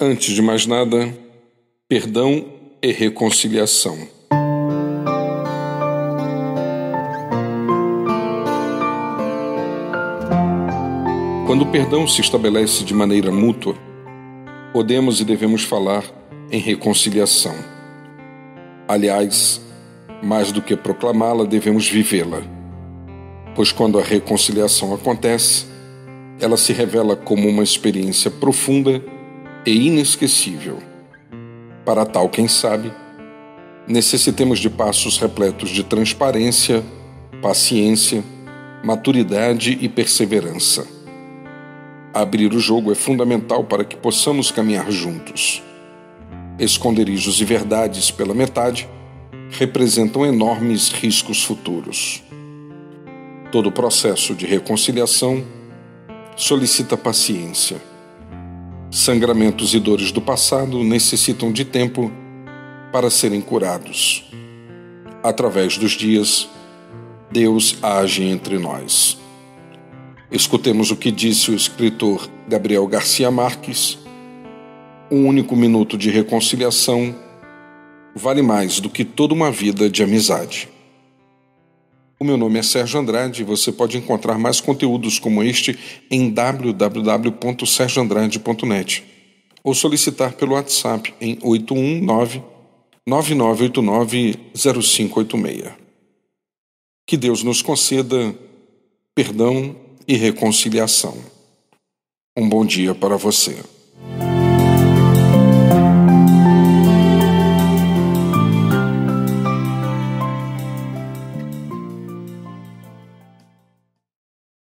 Antes de mais nada, perdão e reconciliação. Quando o perdão se estabelece de maneira mútua, podemos e devemos falar em reconciliação. Aliás, mais do que proclamá-la, devemos vivê-la. Pois quando a reconciliação acontece, ela se revela como uma experiência profunda e inesquecível. Para tal, quem sabe, necessitemos de passos repletos de transparência, paciência, maturidade e perseverança. Abrir o jogo é fundamental para que possamos caminhar juntos. Esconderijos e verdades pela metade representam enormes riscos futuros. Todo processo de reconciliação solicita paciência Sangramentos e dores do passado necessitam de tempo para serem curados. Através dos dias, Deus age entre nós. Escutemos o que disse o escritor Gabriel Garcia Marques: um único minuto de reconciliação vale mais do que toda uma vida de amizade. O meu nome é Sérgio Andrade e você pode encontrar mais conteúdos como este em www.sergioandrade.net ou solicitar pelo WhatsApp em 819 9989 0586. Que Deus nos conceda perdão e reconciliação. Um bom dia para você.